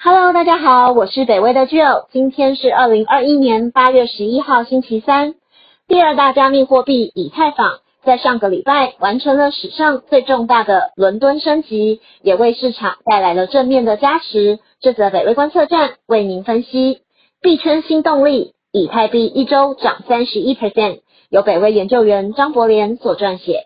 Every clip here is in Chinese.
Hello，大家好，我是北威的 Jill，今天是二零二一年八月十一号星期三。第二大加密货币以太坊在上个礼拜完成了史上最重大的伦敦升级，也为市场带来了正面的加持。这则北威观测站为您分析币圈新动力，以太币一周涨三十一 percent，由北威研究员张博廉所撰写。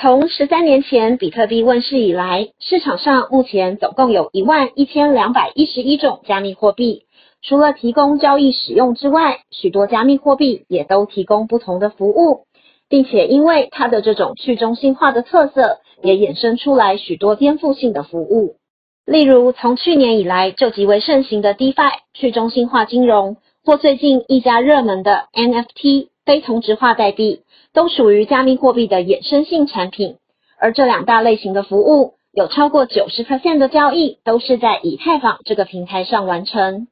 从十三年前比特币问世以来，市场上目前总共有一万一千两百一十一种加密货币。除了提供交易使用之外，许多加密货币也都提供不同的服务，并且因为它的这种去中心化的特色，也衍生出来许多颠覆性的服务。例如，从去年以来就极为盛行的 DeFi 去中心化金融，或最近一家热门的 NFT 非同质化代币。都属于加密货币的衍生性产品，而这两大类型的服务有超过九十 percent 的交易都是在以太坊这个平台上完成。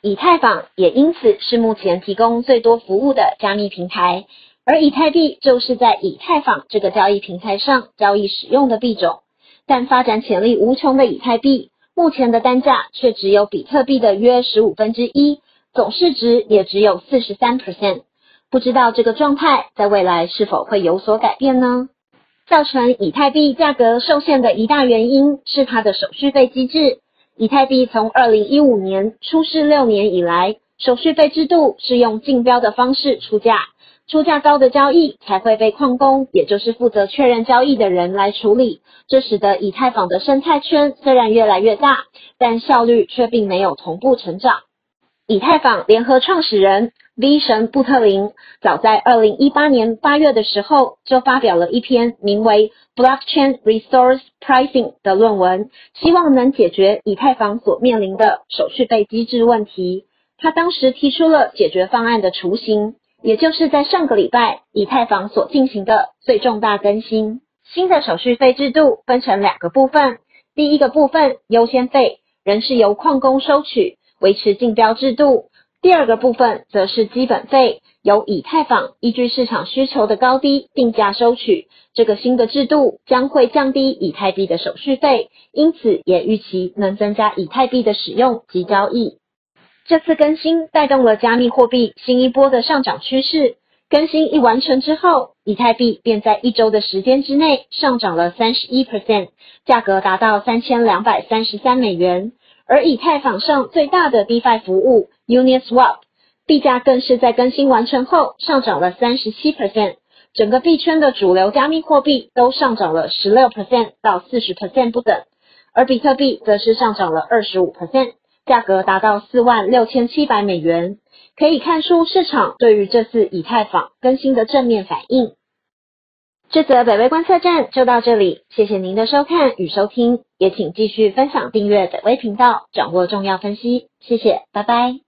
以太坊也因此是目前提供最多服务的加密平台，而以太币就是在以太坊这个交易平台上交易使用的币种。但发展潜力无穷的以太币，目前的单价却只有比特币的约十五分之一，总市值也只有四十三 percent。不知道这个状态在未来是否会有所改变呢？造成以太币价格受限的一大原因是它的手续费机制。以太币从二零一五年出世六年以来，手续费制度是用竞标的方式出价，出价高的交易才会被矿工，也就是负责确认交易的人来处理。这使得以太坊的生态圈虽然越来越大，但效率却并没有同步成长。以太坊联合创始人 V 神布特林早在二零一八年八月的时候，就发表了一篇名为《Blockchain Resource Pricing》的论文，希望能解决以太坊所面临的手续费机制问题。他当时提出了解决方案的雏形，也就是在上个礼拜以太坊所进行的最重大更新。新的手续费制度分成两个部分，第一个部分优先费仍是由矿工收取。维持竞标制度。第二个部分则是基本费，由以太坊依据市场需求的高低定价收取。这个新的制度将会降低以太币的手续费，因此也预期能增加以太币的使用及交易。这次更新带动了加密货币新一波的上涨趋势。更新一完成之后，以太币便在一周的时间之内上涨了三十一 percent，价格达到三千两百三十三美元。而以太坊上最大的 DeFi 服务 Uniswap 币价更是在更新完成后上涨了三十七 percent，整个币圈的主流加密货币都上涨了十六 percent 到四十 percent 不等，而比特币则是上涨了二十五 percent，价格达到四万六千七百美元，可以看出市场对于这次以太坊更新的正面反应。这则北威观测站就到这里，谢谢您的收看与收听，也请继续分享订阅北威频道，掌握重要分析，谢谢，拜拜。